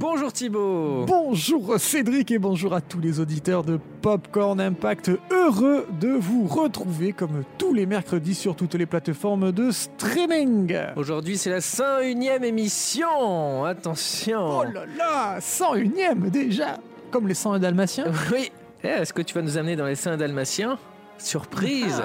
Bonjour Thibaut. Bonjour Cédric et bonjour à tous les auditeurs de Popcorn Impact. Heureux de vous retrouver comme tous les mercredis sur toutes les plateformes de streaming. Aujourd'hui c'est la 101ème émission. Attention. Oh là là 101ème déjà Comme les 101 dalmatiens. Oui. Eh, Est-ce que tu vas nous amener dans les 101 dalmatiens? Surprise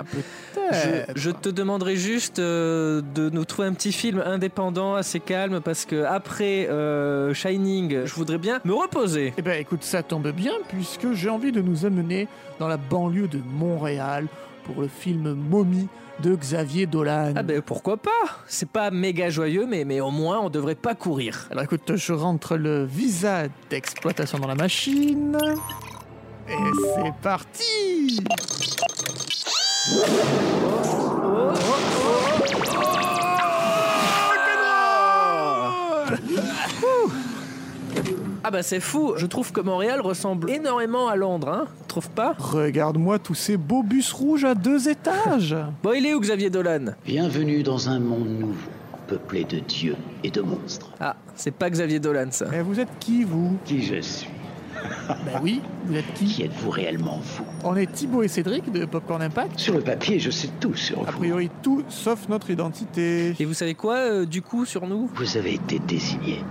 Ah, Je, je te demanderai juste euh, de nous trouver un petit film indépendant, assez calme, parce que après euh, Shining, je voudrais bien me reposer. Eh ben écoute, ça tombe bien puisque j'ai envie de nous amener dans la banlieue de Montréal pour le film Mommy de Xavier Dolan. Ah ben pourquoi pas? C'est pas méga joyeux, mais, mais au moins on devrait pas courir. Alors écoute, je rentre le visa d'exploitation dans la machine. Et c'est parti Ah bah c'est fou, je trouve que Montréal ressemble énormément à Londres, hein Trouve pas? Regarde-moi tous ces beaux bus rouges à deux étages. Bon, il est où Xavier Dolan? Bienvenue dans un monde nouveau, peuplé de dieux et de monstres. Ah, c'est pas Xavier Dolan ça. Mais vous êtes qui, vous? Qui je suis? Ben oui, vous êtes qui Qui êtes-vous réellement vous On est Thibaut et Cédric de Popcorn Impact. Sur le papier, je sais tout sur A vous. priori tout sauf notre identité. Et vous savez quoi euh, du coup sur nous? Vous avez été désigné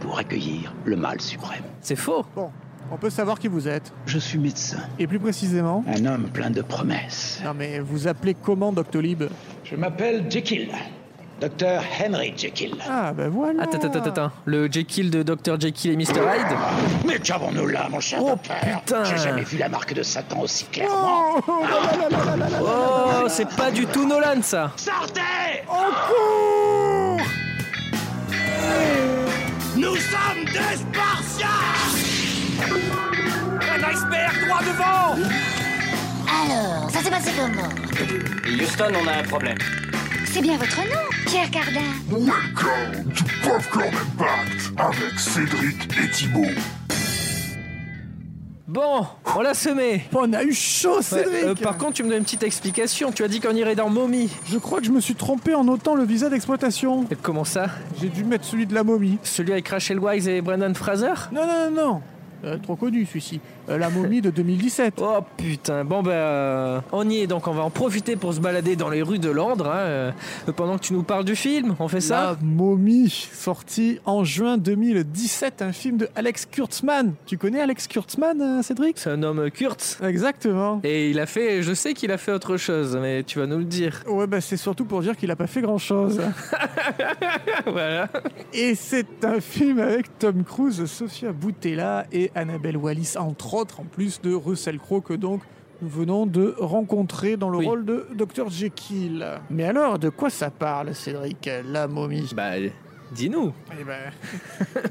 pour accueillir le mal suprême. C'est faux. Bon, on peut savoir qui vous êtes. Je suis médecin, Et plus précisément un homme plein de promesses. Non mais vous appelez comment Doctolib? Je m'appelle Jekyll, docteur Henry Jekyll. Ah ben voilà Attends, attends, attends, attends. Le Jekyll de Dr. Jekyll et Mr. Hyde Mais qu'avons-nous là, mon cher Oh, docteur putain. J'ai jamais vu la marque de Satan aussi clairement. Oh, c'est pas du tout Nolan ça Sortez Au cours Nous sommes des Spartiates Un iceberg droit devant Alors, ça s'est passé comment? Houston, on a un problème. C'est bien votre nom, Pierre Cardin. Welcome to Popcorn Impact avec Cédric et Thibaut. Bon, on l'a semé On a eu chaud Ouais, Cédric euh, Par contre, tu me donnes une petite explication. Tu as dit qu'on irait dans Mommy. Je crois que je me suis trompé en notant le visa d'exploitation. Et comment ça? J'ai dû mettre celui de la momie. Celui avec Rachel Wise et Brendan Fraser? Non, non, non, non. Euh, trop connu celui-ci. Euh, la momie de 2017. Oh putain, bon ben euh, on y est donc on va en profiter pour se balader dans les rues de Londres hein, euh, pendant que tu nous parles du film, on fait ça La momie, sorti en juin 2017, un film de Alex Kurtzman. Tu connais Alex Kurtzman, Cédric? C'est un homme Kurtz Exactement. et il a fait, je sais qu'il a fait autre chose, mais tu vas nous le dire. Ouais, bah c'est surtout pour dire qu'il a pas fait grand chose. voilà. Et c'est un film avec Tom Cruise, Sofia Boutella et Annabelle Wallis, entre autres, en plus de Russell Crowe que donc nous venons de rencontrer dans le Oui. rôle de Dr. Jekyll. Mais alors, de quoi ça parle, Cédric, la momie? Bah dis-nous. Eh ben,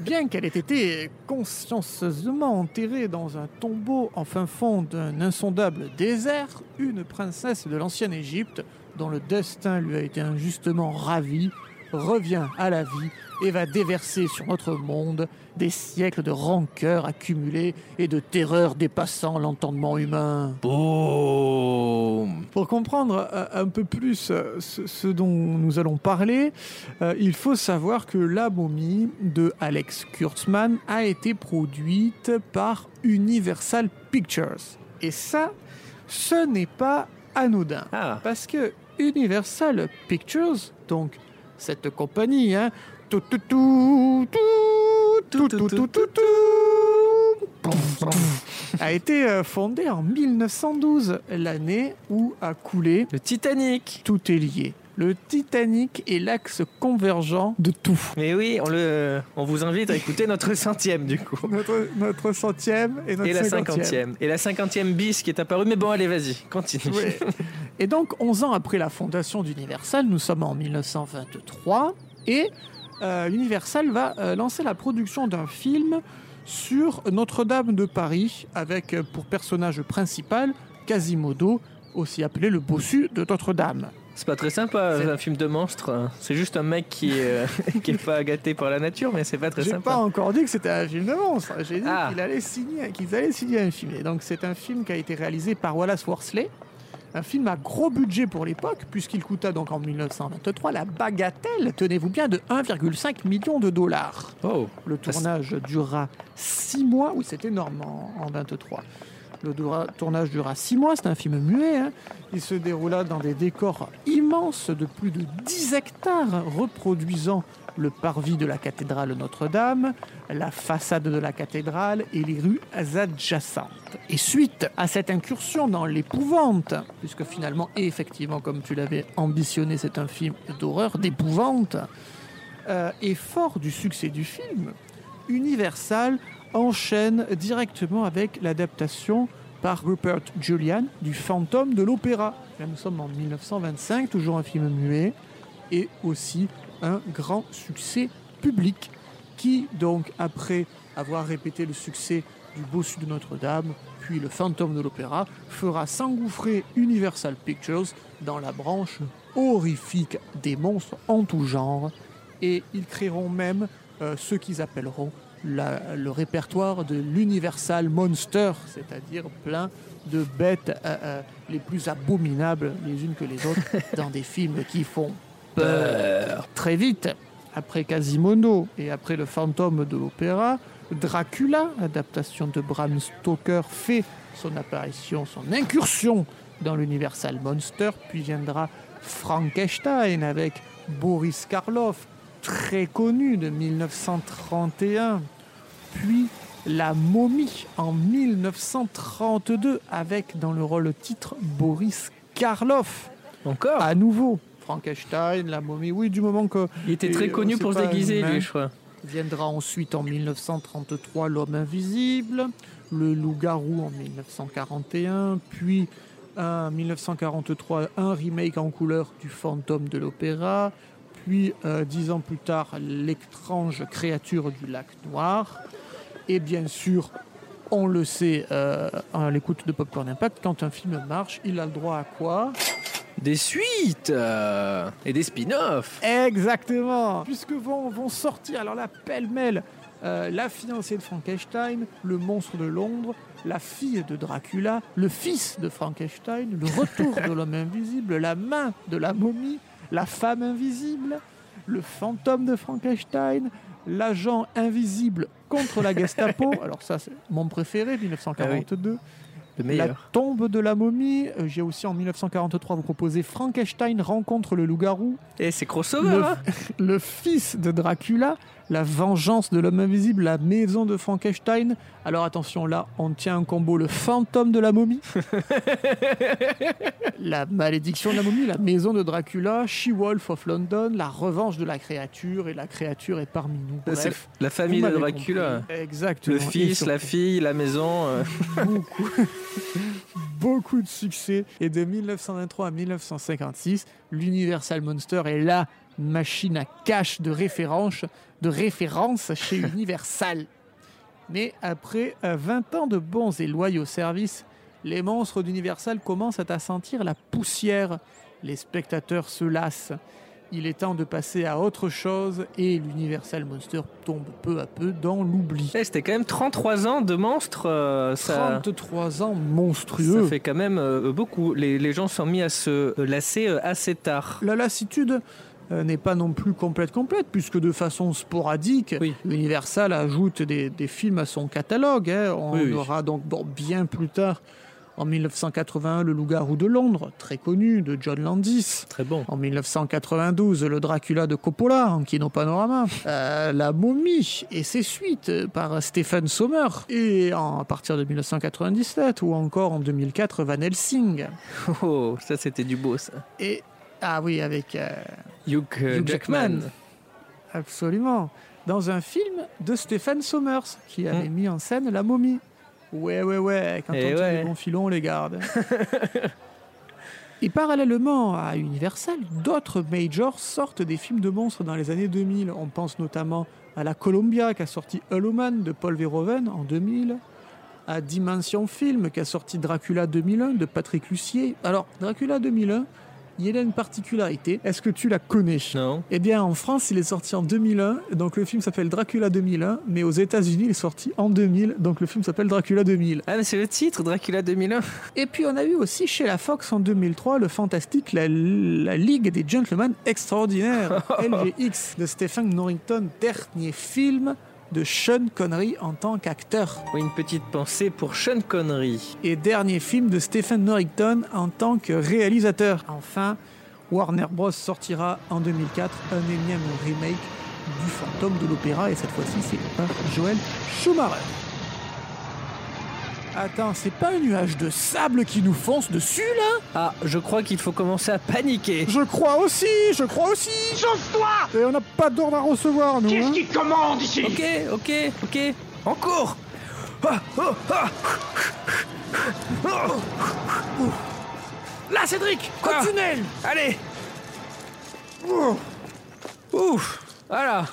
bien qu'elle ait été consciencieusement enterrée dans un tombeau en fin fond d'un insondable désert, une princesse de l'ancienne Égypte, dont le destin lui a été injustement ravi, revient à la vie et va déverser sur notre monde des siècles de rancœur accumulée et de terreur dépassant l'entendement humain. Boum. Pour comprendre euh, un peu plus euh, ce, ce dont nous allons parler, euh, il faut savoir que La momie de Alex Kurtzman a été produite par Universal Pictures. Et ça, ce n'est pas anodin. Ah. Parce que Universal Pictures, donc cette compagnie, hein, tout, tout, tout, tout, tout, tout, tout, tout, tout, a été euh, fondée en 1912, l'année où a coulé Le Titanic. tout est lié. Le Titanic est l'axe convergent de tout. Mais oui, on le, on vous invite à écouter notre centième du coup. Notre, notre centième et notre Et la cinquantième. Et la cinquantième bis qui est apparue. Mais bon, allez, vas-y, continue. Et donc, 11 ans après la fondation d'Universal, nous sommes en 1923, et euh, Universal va euh, lancer la production d'un film sur Notre-Dame de Paris, avec euh, pour personnage principal Quasimodo, aussi appelé le bossu de Notre-Dame. C'est pas très sympa, un film de monstre. C'est juste un mec qui est, qui est pas gâté par la nature, mais c'est pas très J'ai sympa. pas encore dit que c'était un film de monstre. J'ai dit Ah. qu'il allait signer, qu'ils allaient signer un film. Et donc c'est un film qui a été réalisé par Wallace Worsley, Un film à gros budget pour l'époque, puisqu'il coûta donc en 1923 la bagatelle, tenez-vous bien, de 1,5 million de dollars. Oh. Le tournage dura 6 mois. Oui, c'est énorme en, en 23. Le dura- tournage dura 6 mois, c'est un film muet. hein. Il se déroula dans des décors immenses de plus de 10 hectares, reproduisant le parvis de la cathédrale Notre-Dame, la façade de la cathédrale et les rues adjacentes. Et suite à cette incursion dans l'épouvante, puisque finalement, et effectivement, comme tu l'avais ambitionné, c'est un film d'horreur, d'épouvante, euh, et fort du succès du film, Universal enchaîne directement avec l'adaptation par Rupert Julian du Fantôme de l'Opéra. Là, nous sommes en 1925, toujours un film muet, et aussi un grand succès public qui, donc, après avoir répété le succès du Bossu de Notre-Dame, puis le Fantôme de l'Opéra, fera s'engouffrer Universal Pictures dans la branche horrifique des monstres en tout genre, et ils créeront même euh, ce qu'ils appelleront la- le répertoire de l'Universal Monster, c'est-à-dire plein de bêtes euh, euh, les plus abominables les unes que les autres dans des films qui font peur. Très vite, après Quasimodo et après le fantôme de l'opéra, Dracula, adaptation de Bram Stoker, fait son apparition, son incursion dans l'Universal Monster, puis viendra Frankenstein avec Boris Karloff, très connu de 1931, puis La momie en 1932 avec dans le rôle titre Boris Karloff. Encore? À nouveau, Frankenstein, La momie, oui, du moment que Il était très euh, connu pour se déguiser, lui, je crois. Viendra ensuite en 1933 L'homme invisible, Le loup-garou en 1941, puis en 1943 un remake en couleur du fantôme de l'opéra, puis euh, dix ans plus tard l'étrange créature du lac noir, et bien sûr, on le sait euh, à l'écoute de Popcorn Impact, quand un film marche, il a le droit à quoi? Des suites euh, et des spin-offs. Exactement Puisque vont, vont sortir, alors là, pêle-mêle, euh, la fiancée de Frankenstein, le monstre de Londres, la fille de Dracula, le fils de Frankenstein, le retour de l'homme invisible, la main de la momie, la femme invisible, le fantôme de Frankenstein, l'agent invisible contre la Gestapo, alors ça c'est mon préféré, 1942. Le La tombe de la momie. Euh, J'ai aussi en 1943 vous proposé Frankenstein rencontre le loup-garou. Et c'est crossover, Le, hein le fils de Dracula, la vengeance de l'homme invisible, la maison de Frankenstein. Alors attention, là, on tient un combo le fantôme de la momie, la malédiction de la momie, la maison de Dracula, She-Wolf of London, la revanche de la créature, et la créature est parmi nous. Bref, la famille de Dracula. compris. Exactement. Le fils, la fille, la maison. euh. beaucoup, beaucoup de succès. Et de 1923 à 1956, l'Universal Monster est la machine à cash de référence, de référence chez Universal. Mais après euh, 20 ans de bons et loyaux services, les monstres d'Universal commencent à sentir la poussière. Les spectateurs se lassent. Il est temps de passer à autre chose et l'Universal Monster tombe peu à peu dans l'oubli. Eh, C'était quand même 33 ans de monstres. euh, ça, 33 ans ça monstrueux. fait quand même euh, beaucoup. Les, les gens sont mis à se lasser euh, assez tard. La lassitude euh, n'est pas non plus complète complète, puisque de façon sporadique, Oui. Universal ajoute des, des films à son catalogue. hein. On Oui, oui. aura donc bon, bien plus tard, en 1981, Le Loup-garou de Londres, très connu, de John Landis. Très bon. En 1992, le Dracula de Coppola en Kino Panorama, Euh, La momie et ses suites euh, par Stephen Sommer, et en- à partir de 1997 ou encore en 2004 Van Helsing. Oh, ça c'était du beau ça. Et ah oui, avec euh, Hugh, Hugh Jackman. Jackman. absolument dans un film de Stephen Sommers qui avait mis en scène La momie. Ouais, ouais, ouais. Quand Hmm. Eh on tient ouais. les bons filons, on les garde. Et parallèlement à Universal, d'autres majors sortent des films de monstres dans les années 2000. On pense notamment à la Columbia qui a sorti Hulluman de Paul Verhoeven en 2000, à Dimension Film qui a sorti Dracula 2001 de Patrick Lucier. Alors, Dracula 2001, il a une particularité. Est-ce que tu la connais? Non. Eh bien, en France, il est sorti en 2001, donc le film s'appelle Dracula 2001, mais aux États-Unis, il est sorti en 2000, donc le film s'appelle Dracula 2000. Ah, mais c'est le titre, Dracula 2001. Et puis, on a eu aussi chez la Fox en 2003 le fantastique La, la Ligue des Gentlemen Extraordinaires, LGX, de Stephen Norrington, dernier film de Sean Connery en tant qu'acteur. Une petite pensée pour Sean Connery. et dernier film de Stephen Norrington en tant que réalisateur. Enfin, Warner Bros. sortira en 2004 un énième remake du fantôme de l'opéra et cette fois-ci c'est par Joel Schumacher. Attends, c'est pas un nuage de sable qui nous fonce dessus là? Ah, je crois qu'il faut commencer à paniquer. Je crois aussi, je crois aussi Sauve-toi Et on n'a pas d'ordre à recevoir nous Qu'est-ce hein. qui commande ici? Ok, ok, ok. En cours Ah, oh, ah. Oh. Là Cédric, Quoi? Un tunnel Allez Ouf Voilà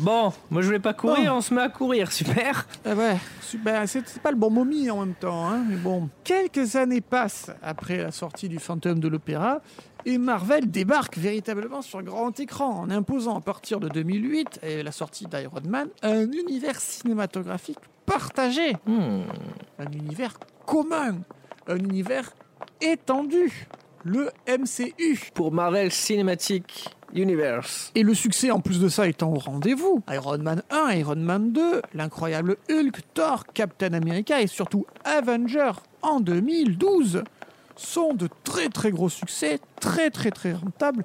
Bon, moi je voulais pas courir, on se met à courir, super Eh ouais, super. C'est c'est pas le bon momie en même temps, hein, mais bon. Quelques années passent après la sortie du Fantôme de l'Opéra et Marvel débarque véritablement sur grand écran en imposant à partir de 2008 et la sortie d'Iron Man un univers cinématographique partagé, Hmm. un univers commun, un univers étendu, le MCU. Pour Marvel Cinematic Et le succès en plus de ça étant au rendez-vous. Iron Man 1, Iron Man 2, l'incroyable Hulk, Thor, Captain America et surtout Avenger en 2012 sont de très très gros succès, très très très rentables,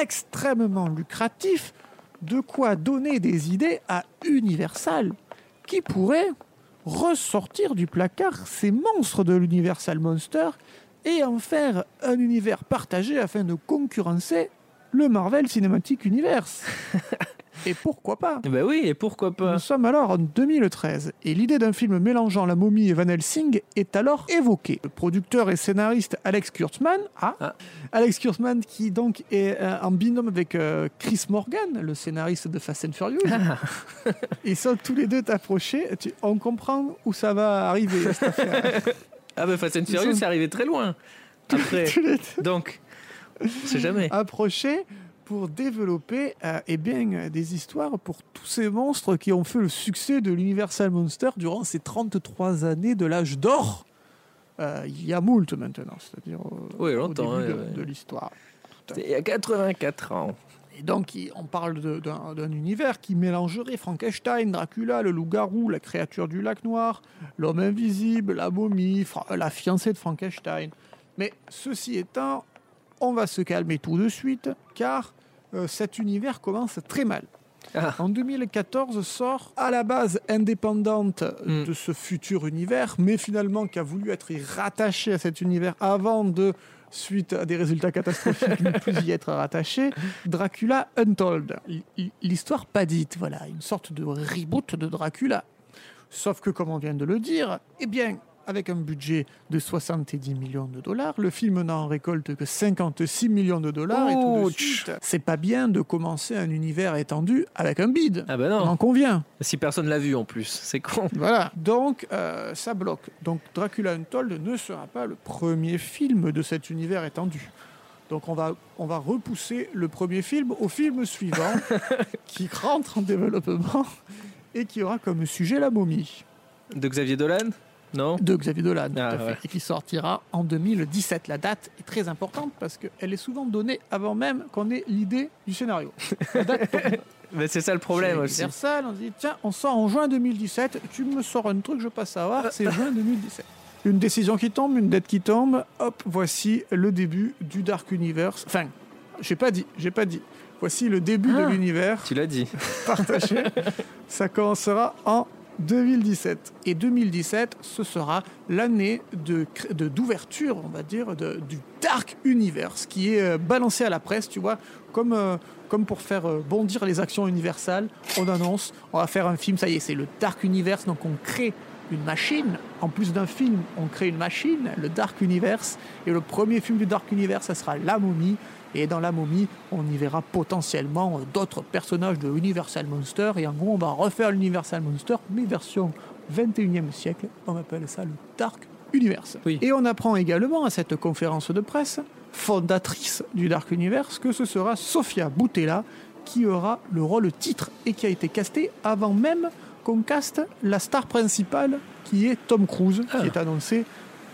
extrêmement lucratifs, de quoi donner des idées à Universal qui pourrait ressortir du placard ces monstres de l'Universal Monster et en faire un univers partagé afin de concurrencer le Marvel Cinematic Universe. et pourquoi pas? Eh Ben oui, et pourquoi pas? Nous sommes alors en 2013 et l'idée d'un film mélangeant la momie et Van Helsing est alors évoquée. Le producteur et scénariste Alex Kurtzman, ah, Ah. Alex Kurtzman qui donc est euh, en binôme avec euh, Chris Morgan, le scénariste de Fast and Furious. Ils sont tous les deux approchés. Tu- On comprend où ça va arriver. cette affaire. Ah ben Fast and Furious, sont- c'est arrivé très loin. Après, donc, sait jamais. approchés pour développer euh, eh bien, euh, des histoires pour tous ces monstres qui ont fait le succès de l'Universal Monster durant ces 33 années de l'âge d'or. Euh, il y a moult maintenant, c'est-à-dire euh, Oui, au longtemps, début ouais, de, ouais. de l'histoire. Il y a 84 ans. Et donc, on parle d'un univers qui mélangerait Frankenstein, Dracula, le loup-garou, la créature du lac noir, l'homme invisible, la momie, Fra- la fiancée de Frankenstein. Mais ceci étant, on va se calmer tout de suite, car euh, cet univers commence très mal. Ah. En 2014 sort à la base indépendante Mm. de ce futur univers, mais finalement qui a voulu être rattaché à cet univers avant de, suite à des résultats catastrophiques, ne plus y être rattaché, Dracula Untold. L'histoire pas dite, voilà, une sorte de reboot de Dracula. Sauf que, comme on vient de le dire, eh bien, avec un budget de 70 millions de dollars, le film n'en récolte que 56 millions de dollars. et tout de Ouch. suite, c'est pas bien de commencer un univers étendu avec un bide. Ah ben On non, en convient. si personne l'a vu en plus, c'est con. Voilà. Donc, euh, ça bloque. Donc, Dracula Untold ne sera pas le premier film de cet univers étendu. Donc, on va, on va repousser le premier film au film suivant, qui rentre en développement et qui aura comme sujet la momie De Xavier Dolan? Non de Xavier Dolan, tout Ah, à fait, ouais. et qui sortira en 2017. La date est très importante parce qu'elle est souvent donnée avant même qu'on ait l'idée du scénario. La date tombe. Mais c'est ça le problème aussi. Universal, on dit tiens, on sort en juin 2017. Tu me sors un truc, je passe savoir, c'est juin 2017. Une décision qui tombe, une dette qui tombe. Hop, voici le début du Dark Universe. Enfin, j'ai pas dit, j'ai pas dit. Voici le début Ah. de l'univers Tu l'as dit. partagé. Ça commencera en 2017. Et 2017, ce sera l'année de cr- de- d'ouverture, on va dire, de- du Dark Universe, qui est euh, balancé à la presse, tu vois, comme, euh, comme pour faire euh, bondir les actions universales. On annonce, on va faire un film, ça y est, c'est le Dark Universe, donc on crée une machine. En plus d'un film, on crée une machine, le Dark Universe. Et le premier film du Dark Universe, ça sera La Momie. Et dans La Momie, on y verra potentiellement d'autres personnages de Universal Monster. Et en gros, on va refaire l'Universal Monster, mais version 21e siècle. On appelle ça le Dark Universe. Oui. Et on apprend également à cette conférence de presse fondatrice du Dark Universe, que ce sera Sofia Boutella qui aura le rôle titre et qui a été castée avant même qu'on caste la star principale qui est Tom Cruise, Ah. qui est annoncé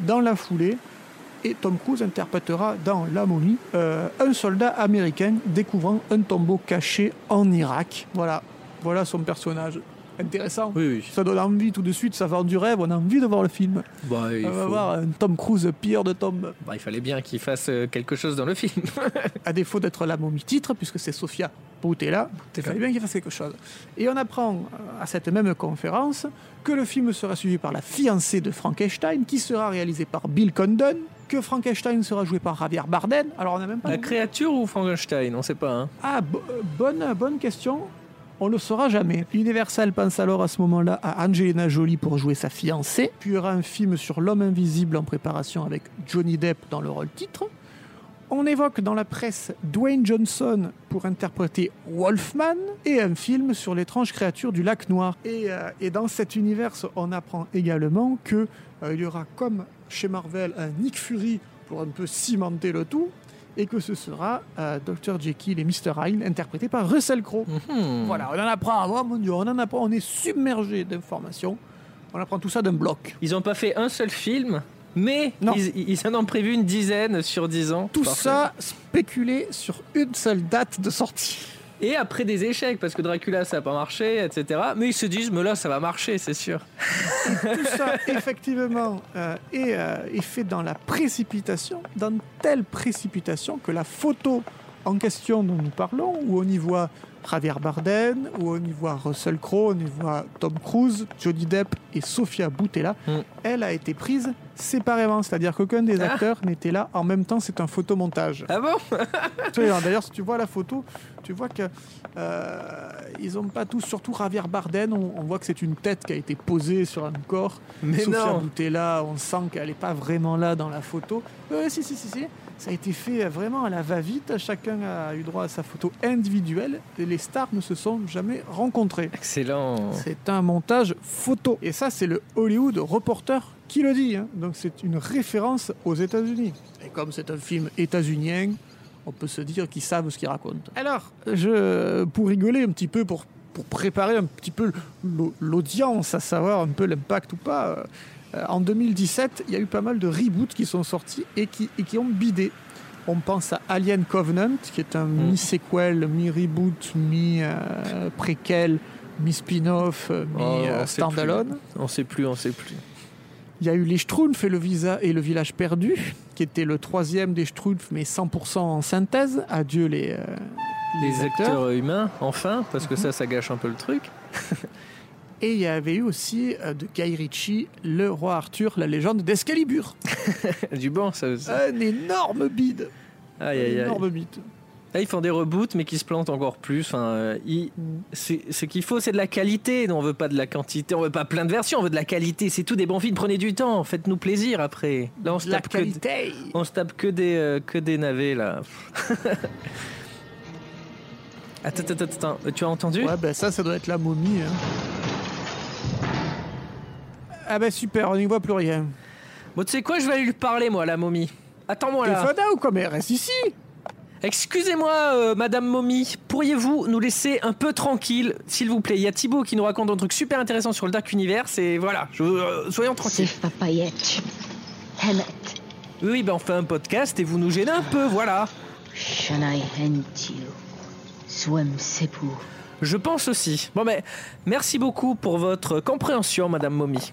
dans la foulée. Et Tom Cruise interprétera dans La momie euh, un soldat américain découvrant un tombeau caché en Irak. Voilà, voilà son personnage. Intéressant. Oui, oui. Ça donne envie tout de suite, ça vend du rêve, on a envie de voir le film. Bah, il, On va faut- voir un Tom Cruise pire de Tom. bah, il fallait bien qu'il fasse euh, quelque chose dans le film. à défaut d'être la momie titre, puisque c'est Sofia Boutella, il fallait bien qu'il fasse quelque chose. Et on apprend euh, à cette même conférence que le film sera suivi par la fiancée de Frankenstein, qui sera réalisée par Bill Condon, que Frankenstein sera joué par Javier Bardem. Alors on n'a même pas. La créature ou Frankenstein On sait pas. Hein. Ah, bo- euh, bonne, bonne question. On ne le saura jamais. Universal pense alors à ce moment-là à Angelina Jolie pour jouer sa fiancée. Puis il y aura un film sur l'homme invisible en préparation avec Johnny Depp dans le rôle titre. On évoque dans la presse Dwayne Johnson pour interpréter Wolfman et un film sur l'étrange créature du lac Noir. Et, euh, et dans cet univers, on apprend également que euh, il y aura comme chez Marvel un Nick Fury pour un peu cimenter le tout et que ce sera euh, Dr Jekyll et Mr Hyde interprétés par Russell Crowe. Hmm. Voilà, on en apprend, oh mon Dieu, on en apprend, on est submergé d'informations. On apprend tout ça d'un bloc. Ils ont pas fait un seul film, mais Non. ils, ils en ont prévu une dizaine sur dix ans. Tout Parfait. ça spéculé sur une seule date de sortie. Et après des échecs, parce que Dracula ça a pas marché, etc. Mais ils se disent, mais là ça va marcher, c'est sûr. Tout ça, effectivement, euh, est, euh, est fait dans la précipitation, dans telle précipitation que la photo en question dont nous parlons, où on y voit Javier Bardem, où on y voit Russell Crowe, on y voit Tom Cruise, Johnny Depp et Sofia Boutella, Mm. elle a été prise séparément, c'est-à-dire qu'aucun des Ah. acteurs n'était là en même temps, c'est un photomontage. Ah bon? D'ailleurs, si tu vois la photo, tu vois que euh, ils ont pas tous, surtout Javier Bardem, on, on voit que c'est une tête qui a été posée sur un corps. Mais Sofia. Boutella, on sent qu'elle n'est pas vraiment là dans la photo. Oui, si, si, si, si. Ça a été fait vraiment à la va-vite. Chacun a eu droit à sa photo individuelle. Et les stars ne se sont jamais rencontrées. Excellent. C'est un montage photo. Et ça, c'est le Hollywood Reporter qui le dit. hein. Donc c'est une référence aux États-Unis. Et comme c'est un film états-unien, on peut se dire qu'ils savent ce qu'ils racontent. Alors, je, pour rigoler un petit peu, pour, pour préparer un petit peu l'au- l'audience, à savoir un peu l'impact ou pas, euh, euh, en 2017, il y a eu pas mal de reboots qui sont sortis et qui, et qui ont bidé. On pense à Alien Covenant, qui est un Mm. mi-sequel, mi-reboot, mi-préquel, mi-spin-off, Oh, on sait mi-standalone. On sait plus, on sait plus. Il y a eu les Schtroumpfs et le, visa et le village perdu, qui était le troisième des Schtroumpfs, mais 100% en synthèse. Adieu les, euh, Les acteurs humains, enfin, parce que ça, ça gâche un peu le truc. Et il y avait eu aussi euh, de Guy Ritchie, le roi Arthur, la légende d'Excalibur. Du bon, ça aussi. Un énorme bide. Aïe, Un aïe, aïe. énorme bide. Là, ils font des reboots, mais qui se plantent encore plus. Enfin, euh, ils- Ce qu'il faut, c'est de la qualité. On veut pas de la quantité. On veut pas plein de versions. On veut de la qualité. C'est tout des bons films. Prenez du temps. Faites-nous plaisir après. Là, on se tape que, on se tape que des euh, que des navets là. attends, attends, attends, attends. Tu as entendu? Ouais, ben ça, ça doit être la momie. hein. Ah ben super, on n'y voit plus rien. Bon, tu sais quoi Je vais aller lui parler, moi, la momie. Attends-moi T'es là. fada ou quoi Mais reste ici Excusez-moi, euh, Madame Momie, pourriez-vous nous laisser un peu tranquille, s'il vous plaît? Il y a Thibaut qui nous raconte un truc super intéressant sur le Dark Universe et voilà, je- euh, soyons tranquilles. Sef papayet. Hemet. Oui, oui, ben on fait un podcast et vous nous gênez un peu, voilà. Je pense aussi. Bon, ben, merci beaucoup pour votre compréhension, Madame Momie.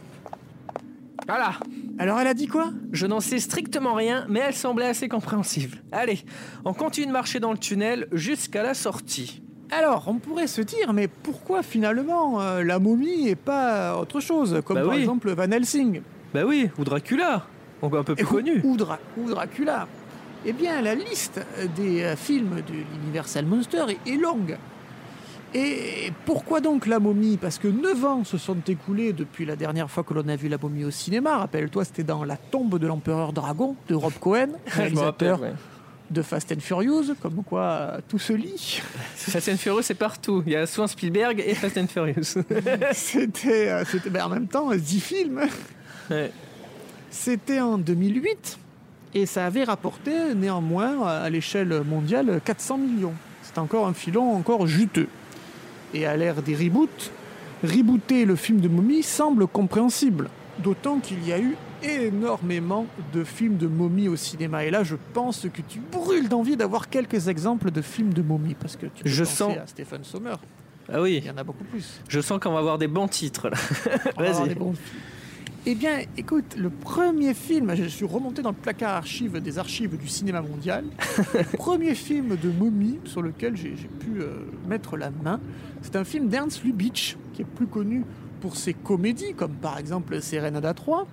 Voilà, Alors elle a dit quoi? Je n'en sais strictement rien, mais elle semblait assez compréhensive. Allez, on continue de marcher dans le tunnel jusqu'à la sortie. Alors, on pourrait se dire, mais pourquoi finalement euh, la momie et pas autre chose Comme Bah par oui. exemple Van Helsing? Bah oui, ou Dracula, encore un peu plus Et- connu. Ou, Dra- ou Dracula. Eh bien, la liste des euh, films de l'Universal Monster est, est longue. Et pourquoi donc la momie? Parce que 9 ans se sont écoulés depuis la dernière fois que l'on a vu la momie au cinéma. Rappelle-toi, c'était dans La tombe de l'empereur dragon de Rob Cohen, rappelle, réalisateur ouais. de Fast and Furious, comme quoi euh, tout se lit. Fast and Furious, c'est partout. Il y a soit Spielberg et Fast and Furious. c'était, euh, ben, en même temps 10 films. Ouais. C'était en 2008. Et ça avait rapporté néanmoins à l'échelle mondiale 400 millions. C'est encore un filon encore juteux. Et à l'ère des reboots, rebooter le film de momie semble compréhensible. D'autant qu'il y a eu énormément de films de momies au cinéma. Et là, je pense que tu brûles d'envie d'avoir quelques exemples de films de momies. Parce que tu peux Je penser sens- à Stephen Sommer. Ah oui, Il y en a beaucoup plus. je sens qu'on va avoir des bons titres là. Vas-y. Eh bien, écoute, le premier film, je suis remonté dans le placard archive des archives du cinéma mondial. le premier film de momie sur lequel j'ai j'ai pu euh, mettre la main, c'est un film d'Ernst Lubitsch, qui est plus connu pour ses comédies, comme par exemple Serenada 3,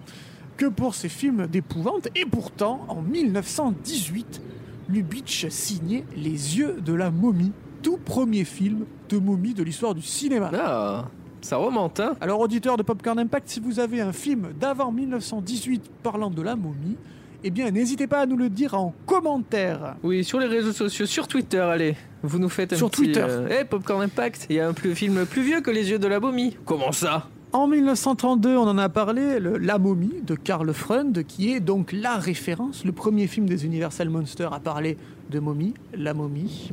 que pour ses films d'épouvante. Et pourtant, en 1918, Lubitsch signait Les yeux de la momie, tout premier film de momie de l'histoire du cinéma. Ah, ça remonte, hein Alors, auditeur de Popcorn Impact, si vous avez un film d'avant 1918 parlant de la momie, eh bien, n'hésitez pas à nous le dire en commentaire. Oui, sur les réseaux sociaux, sur Twitter, allez. Vous nous faites un Sur petit... Twitter. euh, Eh, Popcorn Impact, il y a un plus, film plus vieux que Les Yeux de la momie. Comment ça? En 1932, on en a parlé, le La momie de Karl Freund, qui est donc la référence, le premier film des Universal Monsters à parler de momie, La momie.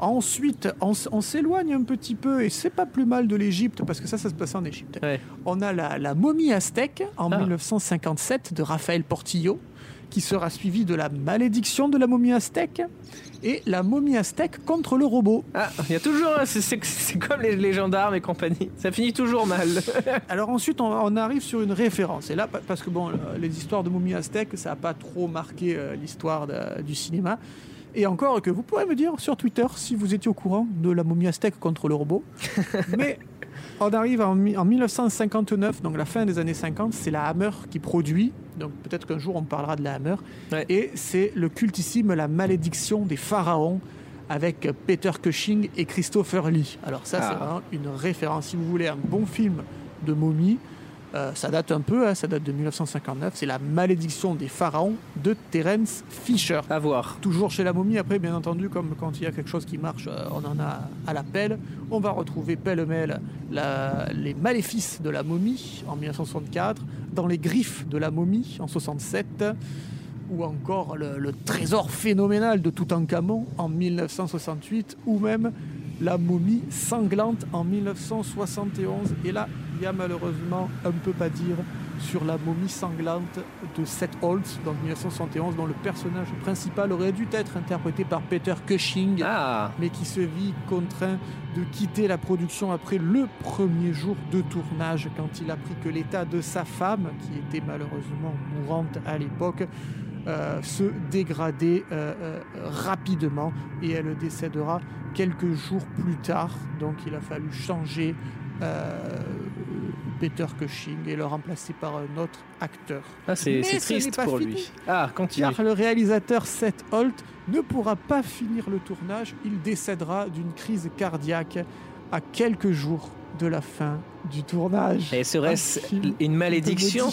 Ensuite, on, s'éloigne un petit peu, et c'est pas plus mal de l'Égypte, parce que ça, ça se passait en Égypte. Ouais. On a la, la momie aztèque en Ah. 1957 de Raphaël Portillo, qui sera suivi de la malédiction de la momie aztèque et la momie aztèque contre le robot. Ah, il y a toujours... c'est- comme les, les gendarmes et compagnie. Ça finit toujours mal. Alors ensuite, on, on arrive sur une référence. Et là, pa- parce que bon, le- les histoires de momies aztèques, ça n'a pas trop marqué euh, l'histoire du cinéma. Et encore que vous pourrez me dire sur Twitter si vous étiez au courant de la momie aztèque contre le robot. Mais on arrive en, mi- en 1959, donc la fin des années 50, c'est la Hammer qui produit. Donc peut-être qu'un jour on parlera de la Hammer. Ouais. Et c'est le cultissime La malédiction des pharaons avec Peter Cushing et Christopher Lee. Alors ça, c'est Ah. vraiment une référence. Si vous voulez un bon film de momie, euh, ça date un peu, hein, ça date de 1959. C'est La malédiction des pharaons de Terence Fisher. À voir. Toujours chez la momie, après, bien entendu, comme quand il y a quelque chose qui marche, euh, on en a à la pelle. On va retrouver pêle-mêle les maléfices de la momie en 1964, dans les griffes de la momie en 67, ou encore le, le trésor phénoménal de Toutankhamon en 1968, ou même la momie sanglante en 1971. Et là, y a malheureusement un peu pas dire sur la momie sanglante de Seth Holtz dans 1971, dont le personnage principal aurait dû être interprété par Peter Cushing, Ah, mais qui se vit contraint de quitter la production après le premier jour de tournage, quand il apprit que l'état de sa femme, qui était malheureusement mourante à l'époque, euh, se dégradait euh, euh, rapidement et elle décédera quelques jours plus tard. Donc il a fallu changer euh, Peter Cushing et le remplacer par un autre acteur. ah c'est ce triste pas pour fini. lui. Ah, continue. Car le réalisateur Seth Holt ne pourra pas finir le tournage. Il décédera d'une crise cardiaque à quelques jours de la fin du tournage. Et serait-ce Un une malédiction.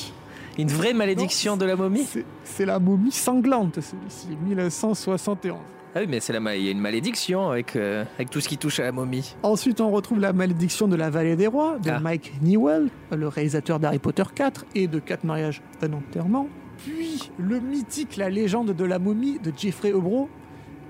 Une vraie malédiction Non, de la momie C'est- C'est la momie sanglante, celui-ci, 1971. Ah oui, mais c'est la ma- il y a une malédiction avec, euh, avec tout ce qui touche à la momie. Ensuite, on retrouve la malédiction de la vallée des rois de Ah. Mike Newell, le réalisateur d'Harry Potter 4 et de Quatre mariages, un enterrement. Puis le mythique La légende de la momie de Jeffrey Obro,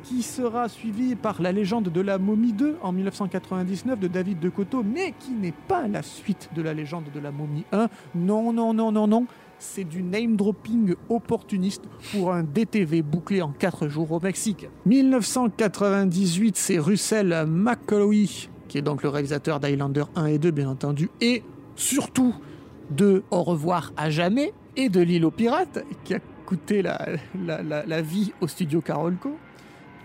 qui sera suivi par La légende de la momie 2 en 1999 de David de Coteau, mais qui n'est pas la suite de La légende de la momie 1. Non, non, non, non, non. C'est du name dropping opportuniste pour un DTV bouclé en 4 jours au Mexique. 1998, c'est Russell McCloy, qui est donc le réalisateur d'Highlander 1 et 2, bien entendu, et surtout de Au revoir à jamais et de L'île aux pirates, qui a coûté la, la- la- la vie au studio Carolco,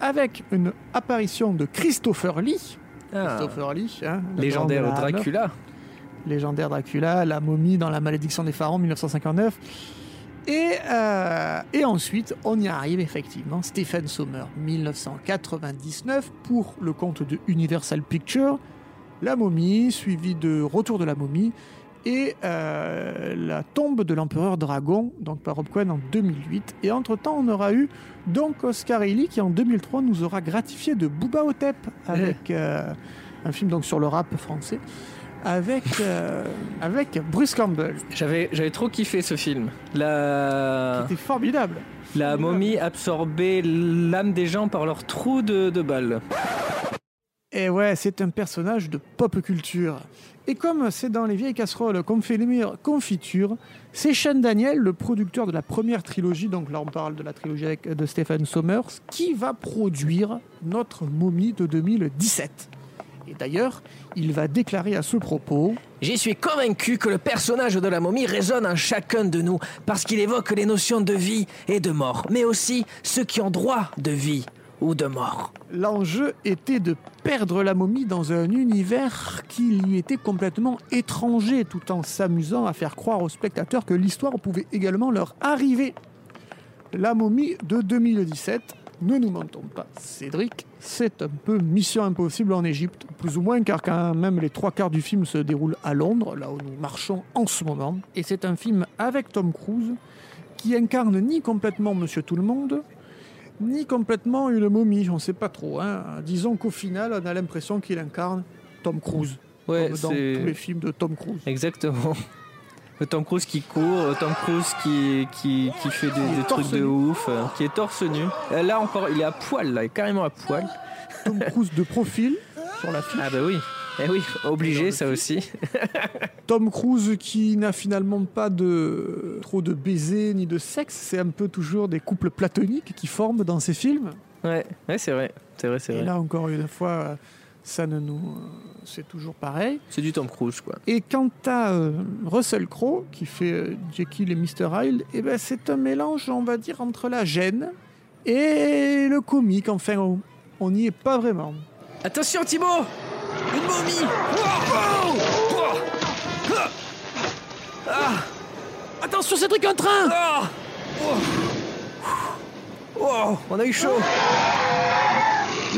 avec une apparition de Christopher Lee. Ah, Christopher Lee, hein, légendaire Dracula. Légendaire Dracula, la momie dans la malédiction des pharaons 1959. Et, euh, et ensuite, on y arrive effectivement, Stephen Sommer, 1999, pour le compte de Universal Pictures, La momie, suivi de Retour de la momie, et euh, La tombe de l'empereur dragon, donc par Rob Cohen en 2008. Et entre-temps, on aura eu donc Oscar Haley qui en 2003 nous aura gratifié de Booba Hotep, avec euh, un film donc sur le rap français. Avec, euh, avec Bruce Campbell. J'avais, j'avais trop kiffé ce film. La, C'était formidable. la momie absorbait l'âme des gens par leur trou de, de balle. Et ouais, c'est un personnage de pop culture. Et comme c'est dans les vieilles casseroles qu'on fait les meilleures confitures, c'est Sean Daniel, le producteur de la première trilogie, donc là on parle de la trilogie de Stephen Sommers, qui va produire notre momie de 2017. Et d'ailleurs, il va déclarer à ce propos J'y suis convaincu que le personnage de la momie résonne en chacun de nous parce qu'il évoque les notions de vie et de mort, mais aussi ceux qui ont droit de vie ou de mort. L'enjeu était de perdre la momie dans un univers qui lui était complètement étranger, tout en s'amusant à faire croire aux spectateurs que l'histoire pouvait également leur arriver. La momie de 2017, ne nous mentons pas, Cédric, c'est un peu mission impossible en Égypte, plus ou moins car quand même les trois quarts du film se déroulent à Londres, là où nous marchons en ce moment. Et c'est un film avec Tom Cruise qui incarne ni complètement Monsieur Tout-le-Monde, ni complètement une momie, on sait pas trop. Hein. Disons qu'au final, on a l'impression qu'il incarne Tom Cruise, Ouais, comme dans tous les films de Tom Cruise. exactement. Tom Cruise qui court, Tom Cruise qui, qui, qui fait des, trucs de nu. ouf, euh, qui est torse nu. Euh, Là encore, il est à poil, là, il est carrément à poil. Tom Cruise de profil sur la fiche. Ah bah oui, eh oui, obligé ça aussi. Tom Cruise qui n'a finalement pas de trop de baisers ni de sexe, c'est un peu toujours des couples platoniques qui forment dans ses films. Ouais, ouais c'est vrai, c'est vrai, c'est Et vrai. là encore une fois, ça ne nous, euh, c'est toujours pareil. C'est du Tom Cruise quoi. Et quant à euh, Russell Crowe, qui fait euh, Jekyll et Mr. Hyde, eh ben, c'est un mélange, on va dire, entre la gêne et le comique. Enfin, on- n'y est pas vraiment. Attention Thibaut Une momie Ah Ah Attention, Cédric, un train Ah Oh Oh, on a eu chaud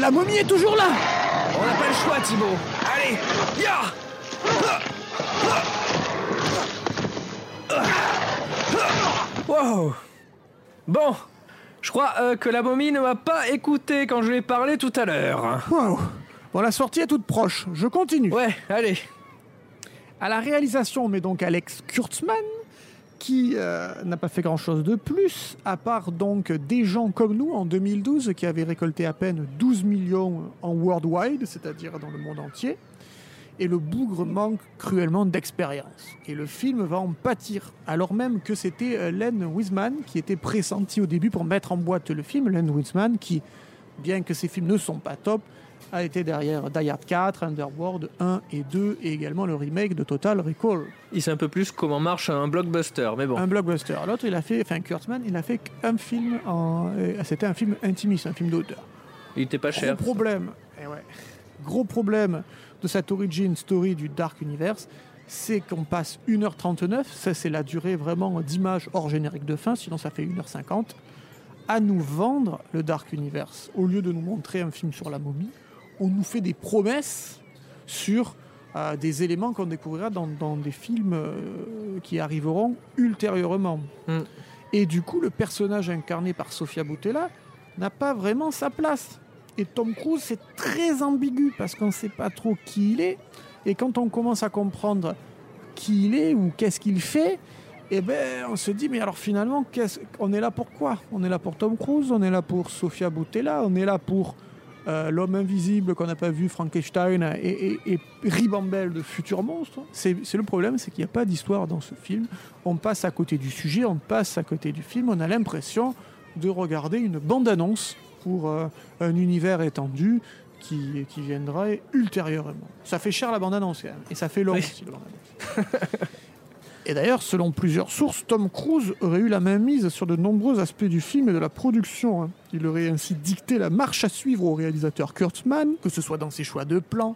La momie est toujours là On n'a pas le choix Thibaut Allez Ya Wow Bon, je crois euh, que la momie ne m'a pas écouté quand je lui ai parlé tout à l'heure. Waouh Bon, la sortie est toute proche. Je continue. Ouais, allez. À la réalisation, on met donc Alex Kurtzman, qui euh, n'a pas fait grand-chose de plus, à part donc des gens comme nous en 2012, qui avaient récolté à peine 12 millions en worldwide, c'est-à-dire dans le monde entier. Et le bougre manque cruellement d'expérience. Et le film va en pâtir, alors même que c'était euh, Len Wiseman qui était pressenti au début pour mettre en boîte le film. Len Wiseman qui, bien que ses films ne sont pas top, a été derrière Die Hard 4, Underworld 1 et 2, et également le remake de Total Recall. Il sait un peu plus comment marche un blockbuster, mais bon. Un blockbuster. L'autre, il a fait, enfin Kurtzman, il a fait qu'un film, en, euh, c'était un film intimiste, un film d'auteur. Il était pas cher. Gros problème, eh ouais. gros problème de cette origin story du Dark Universe, c'est qu'on passe 1h39, ça c'est la durée vraiment d'image hors générique de fin, sinon ça fait 1h50, à nous vendre le Dark Universe. Au lieu de nous montrer un film sur la momie, on nous fait des promesses sur euh, des éléments qu'on découvrira dans, dans des films euh, qui arriveront ultérieurement. Mm. Et du coup, le personnage incarné par Sofia Boutella n'a pas vraiment sa place. Et Tom Cruise, c'est très ambigu parce qu'on ne sait pas trop qui il est. Et quand on commence à comprendre qui il est ou qu'est-ce qu'il fait, eh ben, on se dit, mais alors finalement, on est là pour quoi? On est là pour Tom Cruise, on est là pour Sofia Boutella, on est là pour euh, l'homme invisible qu'on n'a pas vu, Frankenstein, et, et, et Ribambelle de Futur Monstre. C'est le problème, c'est qu'il n'y a pas d'histoire dans ce film. On passe à côté du sujet, on passe à côté du film, on a l'impression de regarder une bande-annonce pour euh, un univers étendu qui, qui viendra ultérieurement. Ça fait cher la bande-annonce quand même, et ça fait long Oui. aussi la bande-annonce. Et d'ailleurs, selon plusieurs sources, Tom Cruise aurait eu la main mise sur de nombreux aspects du film et de la production. hein. Il aurait ainsi dicté la marche à suivre au réalisateur Kurtzman, que ce soit dans ses choix de plans,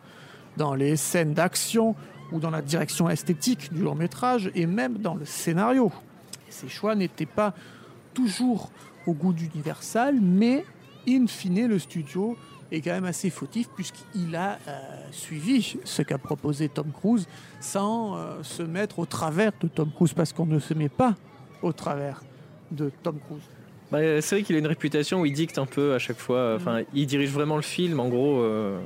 dans les scènes d'action ou dans la direction esthétique du long métrage et même dans le scénario. Et ces choix n'étaient pas toujours au goût d'Universal, mais in fine, le studio est quand même assez fautif puisqu'il a euh, suivi ce qu'a proposé Tom Cruise sans euh, se mettre au travers de Tom Cruise parce qu'on ne se met pas au travers de Tom Cruise. Bah, c'est vrai qu'il a une réputation où il dicte un peu à chaque fois. Enfin, il dirige vraiment le film, en gros. euh,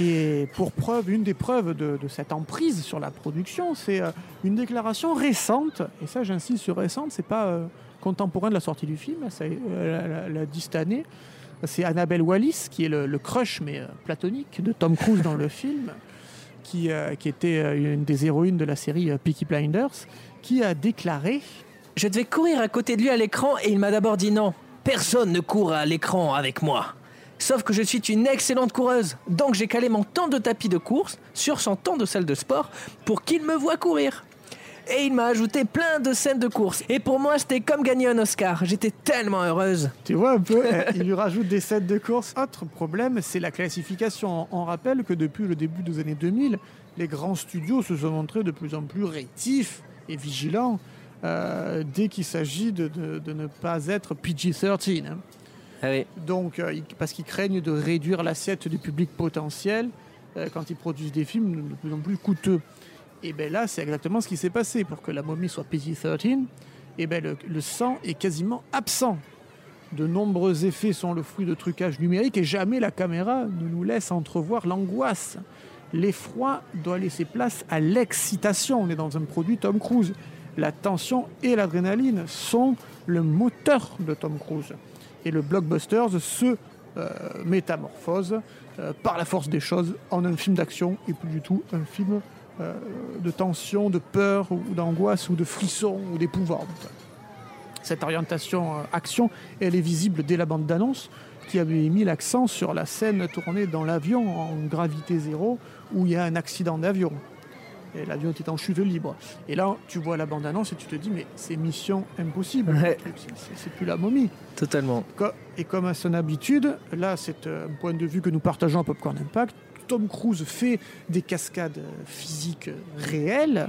Et pour preuve, une des preuves de, de cette emprise sur la production, c'est une déclaration récente, et ça j'insiste sur récente, c'est pas contemporain de la sortie du film, ça la, la, la 10 année. C'est Annabelle Wallis, qui est le, le crush, mais euh, platonique, de Tom Cruise dans le film, qui, euh, qui était euh, une des héroïnes de la série euh, Peaky Blinders, qui a déclaré Je devais courir à côté de lui à l'écran et il m'a d'abord dit non. Personne ne court à l'écran avec moi. Sauf que je suis une excellente coureuse. Donc j'ai calé mon temps de tapis de course sur son temps de salle de sport pour qu'il me voie courir. Et il m'a ajouté plein de scènes de course. Et pour moi, c'était comme gagner un Oscar. J'étais tellement heureuse. Tu vois un peu, euh, il lui rajoute des sets de course. Autre problème, c'est la classification. On rappelle que depuis le début des années 2000, les grands studios se sont montrés de plus en plus rétifs et vigilants euh, dès qu'il s'agit de, de- de ne pas être PG-13. hein. Ah oui. Donc, euh, parce qu'ils craignent de réduire l'assiette du public potentiel euh, quand ils produisent des films de plus en plus coûteux. Et bien là, c'est exactement ce qui s'est passé. Pour que la momie soit PG-13, et ben le, sang est quasiment absent. De nombreux effets sont le fruit de trucage numérique et jamais la caméra ne nous laisse entrevoir l'angoisse. L'effroi doit laisser place à l'excitation. On est dans un produit Tom Cruise. La tension et l'adrénaline sont le moteur de Tom Cruise. Et le blockbuster se euh, métamorphose euh, par la force des choses en un film d'action et plus du tout un film euh, de tension, de peur ou d'angoisse ou de frisson ou d'épouvante. Cette orientation euh, action, elle est visible dès la bande d'annonce qui avait mis l'accent sur la scène tournée dans l'avion en gravité zéro où il y a un accident d'avion. Et l'avion était en chute libre. Et là, tu vois la bande annonce et tu te dis, mais c'est mission impossible. Ouais. c'est- plus la momie. Totalement. Et comme à son habitude, là c'est un point de vue que nous partageons à Popcorn Impact, Tom Cruise fait des cascades euh, physiques euh, réelles,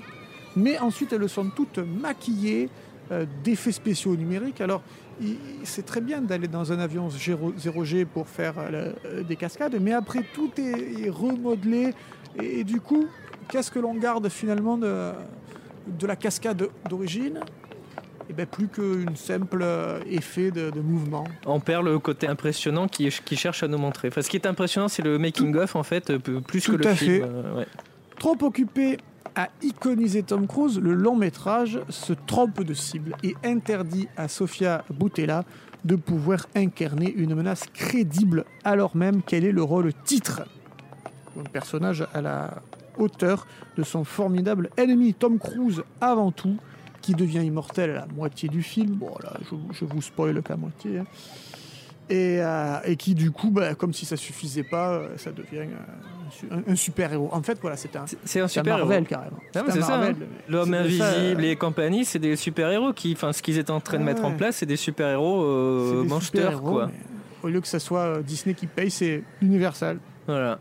mais ensuite elles sont toutes maquillées euh, d'effets spéciaux numériques. Alors c'est très bien d'aller dans un avion 0G pour faire des cascades, mais après tout est, remodelé et, du coup, qu'est-ce que l'on garde finalement de la cascade d'origine? Eh ben, plus qu'une simple euh, effet de, de mouvement. On perd le côté impressionnant qui, qui cherche à nous montrer. Enfin, ce qui est impressionnant, c'est le making-of, en fait, plus Tout que le film. fait. euh, ouais. Trop occupé à iconiser Tom Cruise, le long métrage se trompe de cible et interdit à Sofia Boutella de pouvoir incarner une menace crédible alors même qu'elle est le rôle titre. Un personnage à la hauteur de son formidable ennemi Tom Cruise avant tout, qui devient immortel à la moitié du film. Bon là, je, je vous spoil qu'à moitié. hein. Et, euh, et qui du coup, bah, comme si ça suffisait pas, euh, ça devient euh, un su- un, un super-héros. En fait, voilà, c'est un, C'est- un c'est un super Marvel héros. carrément. Ah, c'est ça, hein. L'homme ça, invisible et compagnie, c'est des super-héros qui, enfin, ce qu'ils étaient en train de Ouais. mettre en place, c'est des des monstres, super-héros, quoi. Au lieu que ça soit Disney qui paye, c'est Universal. Voilà.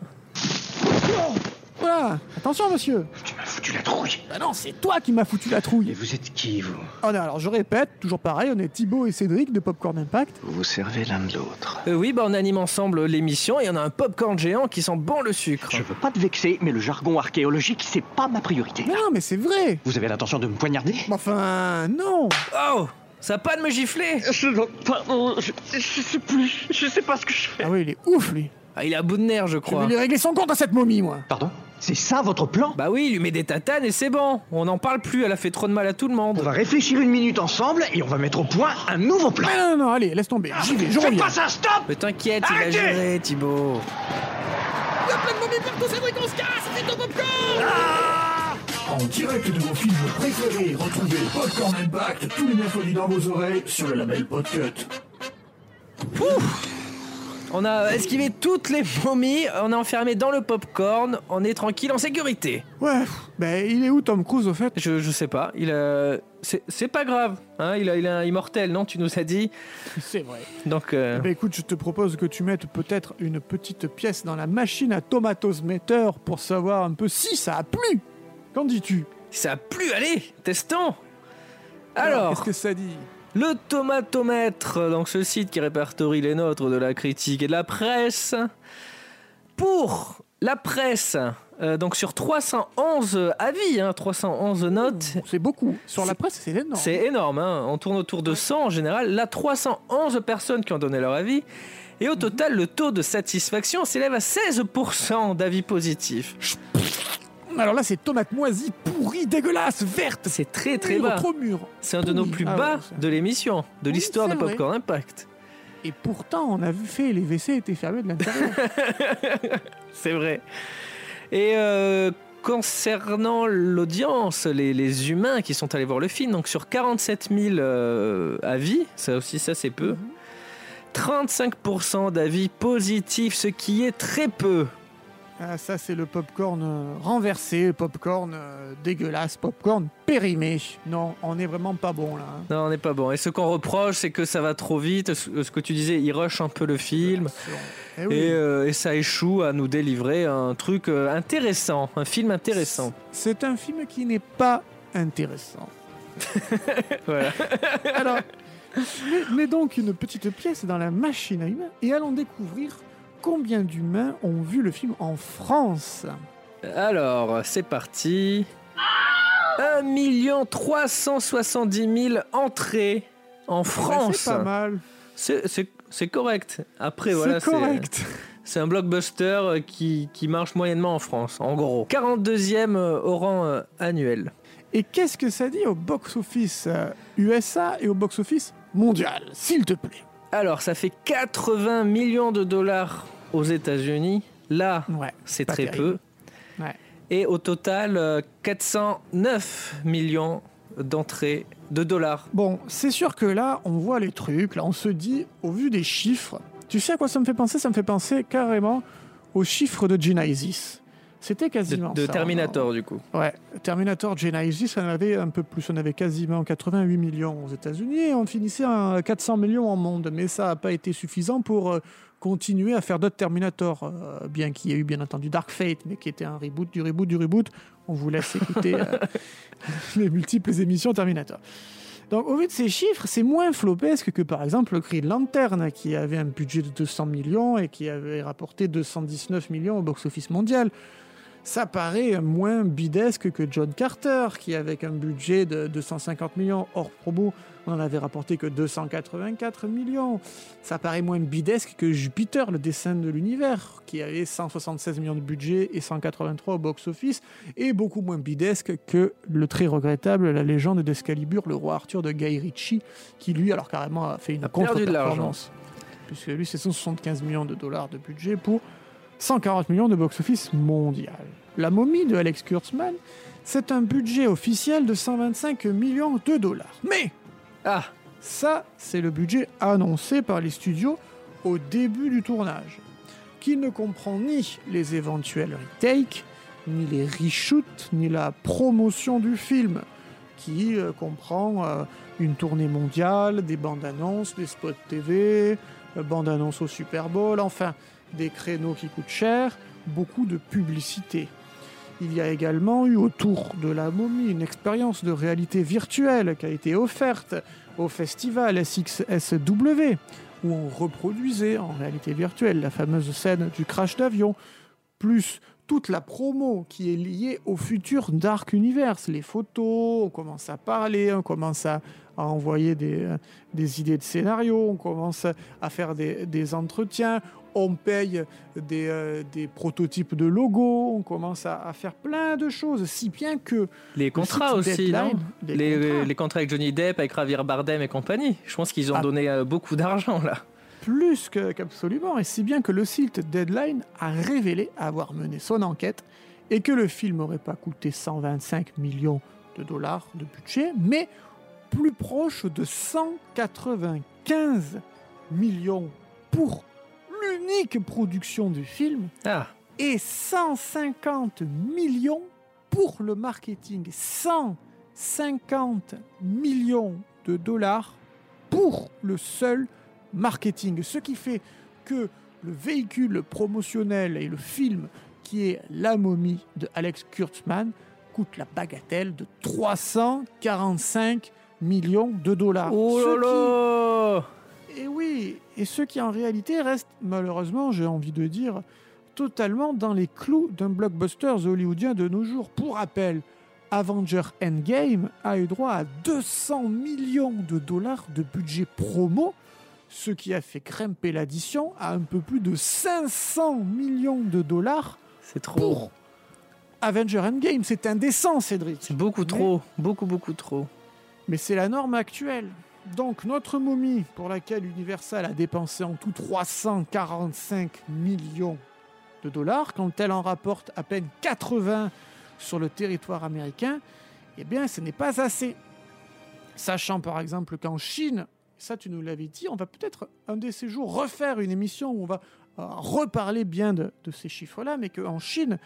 Voilà, attention monsieur. Tu m'as foutu la trouille. Ah non, c'est toi qui m'as foutu la Et trouille. vous êtes qui, vous Oh non, alors je répète, toujours pareil, on est Thibaut et Cédric de Popcorn Impact. Vous vous servez l'un de l'autre. Euh, oui, bah, on anime ensemble l'émission et on a un popcorn géant qui sent bon le sucre. Je veux pas te vexer, mais le jargon archéologique, c'est pas ma priorité. Mais non, mais c'est vrai. Vous avez l'intention de me poignarder? Mais Enfin, non. Oh Ça a pas de me gifler Je, pardon, je, je sais plus, je sais pas ce que je fais. Ah oui, il est ouf lui. Ah, il a bout de nerfs, je Je crois. vais lui régler son compte à cette momie, moi. Pardon? C'est ça votre plan Bah oui, il lui met des tatanes et c'est bon. On n'en parle plus, elle a fait trop de mal à tout le On monde. va réfléchir une minute ensemble et on va mettre au point un nouveau plan. Ah non, non, non, allez, laisse tomber. J'y vais, je Faites reviens. pas ça, stop Mais t'inquiète, il va Arrêtez gérer, Thibaut. En direct de vos films préférés, retrouvez Popcorn Impact tous les mercredis dans vos oreilles sur le label Podcut. On a esquivé toutes les momies, on est enfermé dans le popcorn, on est tranquille, en sécurité. Ouais, pff, ben il est où Tom Cruise au fait? Je, je sais pas, il a... C'est c'est pas grave, hein, il, a, il est un immortel, non Tu nous as dit? C'est vrai. Donc, euh, ben, écoute, je te propose que tu mettes peut-être une petite pièce dans la machine à tomatoes meter pour savoir un peu si ça a plu. Qu'en dis-tu? Ça a plu, allez, testons Alors, qu'est-ce que ça dit? Le tomatomètre, donc ce site qui répertorie les notes de la critique et de la presse. Pour la presse, Euh, donc sur 311 avis, hein, 311 notes, C'est beaucoup. Sur la presse, c'est énorme. c'est énorme. hein. On tourne autour de 100 en général. Là, 311 personnes qui ont donné leur avis. Et au total, le taux de satisfaction s'élève à 16% d'avis positifs. Alors là, c'est tomate moisie, pourrie, dégueulasse, verte. C'est très très bas. Trop mûr. C'est un de nos plus Ah bas ouais, de l'émission, de Oui, l'histoire de vrai. Popcorn Impact. Et pourtant, on a vu fait, les WC étaient fermés de l'intérieur. C'est vrai. Et euh, concernant l'audience, les, les humains qui sont allés voir le film, donc sur 47 000 euh, avis, ça aussi ça c'est peu, 35% d'avis positifs, ce qui est très peu. Ah, ça, c'est le popcorn euh, renversé, popcorn euh, dégueulasse, popcorn périmé. Non, on n'est vraiment pas bon là. hein. Non, on n'est pas bon. Et ce qu'on reproche, c'est que ça va trop vite. Ce ce que tu disais, il rush un peu le film. Eh oui. Et, euh, et ça échoue à nous délivrer un truc euh, intéressant, un film intéressant. C'est un film qui n'est pas intéressant. Voilà. Alors, mets, mets donc une petite pièce dans la machine à humains et allons découvrir combien d'humains ont vu le film en France. Alors, c'est parti. 1 370 000 entrées en Ouais, France. c'est pas mal. C'est- correct. Après, voilà, c'est correct. C'est un blockbuster euh, qui, qui marche moyennement en France, en gros. 42e euh, au rang euh, annuel. Et qu'est-ce que ça dit au box-office USA et au box-office mondial, s'il te plaît? Alors, ça fait 80 millions de dollars aux États-Unis. Là, Ouais. c'est très terrible. peu. Ouais. Et au total, euh, 409 millions d'entrées de dollars. Bon, c'est sûr que là, on voit les trucs, là, on se dit, au vu des chiffres, tu sais à quoi ça me fait penser? Ça me fait penser carrément aux chiffres de Genesis. C'était De, quasiment de ça. Terminator, du coup. Ouais, Terminator Genesis, on avait un peu plus, on avait quasiment 88 millions aux États-Unis et on finissait à 400 millions en monde, mais ça n'a pas été suffisant pour euh, continuer à faire d'autres Terminator, euh, bien qu'il y ait eu bien entendu Dark Fate, mais qui était un reboot du reboot du reboot. On vous laisse écouter euh, les multiples émissions Terminator. Donc, au vu de ces chiffres, c'est moins flopesque que par exemple le Green Lantern, qui avait un budget de 200 millions et qui avait rapporté 219 millions au box-office mondial ça paraît moins bidesque que John Carter, qui avec un budget de 250 millions hors promo, on en avait rapporté que 284 millions. Ça paraît moins bidesque que Jupiter, le dessin de l'univers, qui avait 176 millions de budget et 183 au box-office, et beaucoup moins bidesque que le très regrettable La légende d'Escalibur, le roi Arthur de Guy Ritchie, qui lui, alors carrément, a fait une contre-performance. Puisque lui, c'est 175 millions de dollars de budget pour 140 millions de box-office mondial. La momie de Alex Kurtzman, c'est un budget officiel de 125 millions de dollars. Mais Ah, ça, c'est le budget annoncé par les studios au début du tournage, qui ne comprend ni les éventuels retakes, ni les reshoots, ni la promotion du film, qui euh, comprend euh, une tournée mondiale, des bandes annonces, des spots TV, euh, bandes annonces au Super Bowl, enfin des créneaux qui coûtent cher, beaucoup de publicité. Il y a également eu autour de la momie une expérience de réalité virtuelle qui a été offerte au festival SXSW, où on reproduisait en réalité virtuelle la fameuse scène du crash d'avion, plus toute la promo qui est liée au futur Dark Universe, les photos, on commence à parler, on commence à, envoyer des, euh, des idées de scénario, on commence à faire des entretiens, on paye des, euh, des prototypes de logos, on commence à, à faire plein de choses, si bien que les contrats aussi, non Deadline, des les, contrats. les contrats avec Johnny Depp, avec Javier Bardem et compagnie. Je pense qu'ils ont Ah. donné euh, beaucoup d'argent, là. plus qu'absolument, et si bien que le site Deadline a révélé avoir mené son enquête et que le film n'aurait pas coûté 125 millions de dollars de budget, mais plus proche de 195 millions pour l'unique production du film Ah, et 150 millions pour le marketing. 150 millions de dollars pour le seul marketing. Ce qui fait que le véhicule promotionnel et le film qui est La momie de Alex Kurtzman coûte la bagatelle de 345 millions de dollars. oh là là et oui, et ce qui en réalité reste, malheureusement, j'ai envie de dire, totalement dans les clous d'un blockbuster hollywoodien de nos jours. Pour rappel, Avenger Endgame a eu droit à 200 millions de dollars de budget promo, ce qui a fait grimper l'addition à un peu plus de 500 millions de dollars C'est trop. pour Avenger Endgame. C'est indécent, Cédric. C'est beaucoup trop. Beaucoup, beaucoup trop. Mais c'est la norme actuelle. Donc notre momie, pour laquelle Universal a dépensé en tout 345 millions de dollars, quand elle en rapporte à peine 80 sur le territoire américain, eh bien ce n'est pas assez. Sachant par exemple qu'en Chine, ça tu nous l'avais dit, on va peut-être un de ces jours refaire une émission où on va euh, reparler bien de, de ces chiffres-là, mais qu'en Chine,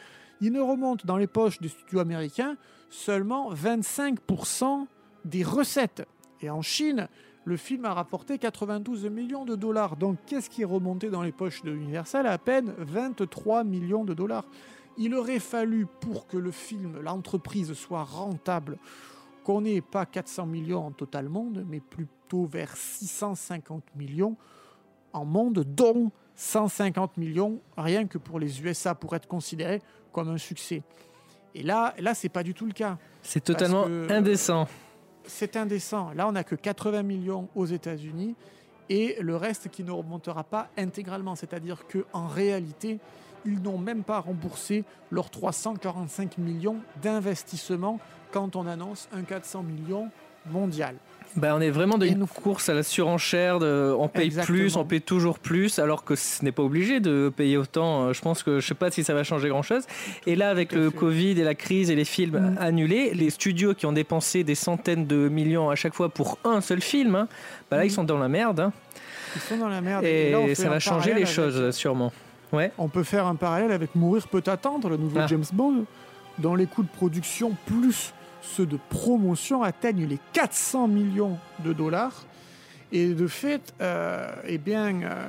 il ne remonte dans les poches des studios américains seulement 25% des recettes. Et en Chine, le film a rapporté 92 millions de dollars. Donc qu'est-ce qui est remonté dans les poches de Universal À peine 23 millions de dollars. Il aurait fallu pour que le film, l'entreprise soit rentable, qu'on n'ait pas 400 millions en total monde, mais plutôt vers 650 millions en monde, dont 150 millions rien que pour les USA pour être considéré comme un succès. Et là, là, c'est pas du tout le cas. C'est totalement que- indécent. C'est indécent. Là, on n'a que 80 millions aux États-Unis et le reste qui ne remontera pas intégralement. C'est-à-dire que en réalité, ils n'ont même pas remboursé leurs 345 millions d'investissement quand on annonce un 400 millions mondial. Bah, on est vraiment dans une nous- course à la surenchère. De, on paye Exactement. plus, on paye toujours plus, alors que ce n'est pas obligé de payer autant. Euh, Je pense que je sais pas si ça va changer grand chose. Et là, avec le fait. Covid et la crise et les films Mm. annulés, les studios qui ont dépensé des centaines de millions à chaque fois pour un seul film, hein, bah là, ils Mm. sont dans la merde. hein. Ils sont dans la merde. et là, ça va changer les avec- choses, sûrement. Ouais. On peut faire un parallèle avec Mourir peut attendre, le nouveau Ah. James Bond, dont les coûts de production plus ceux de promotion atteignent les 400 millions de dollars. Et de fait, euh, eh bien, euh,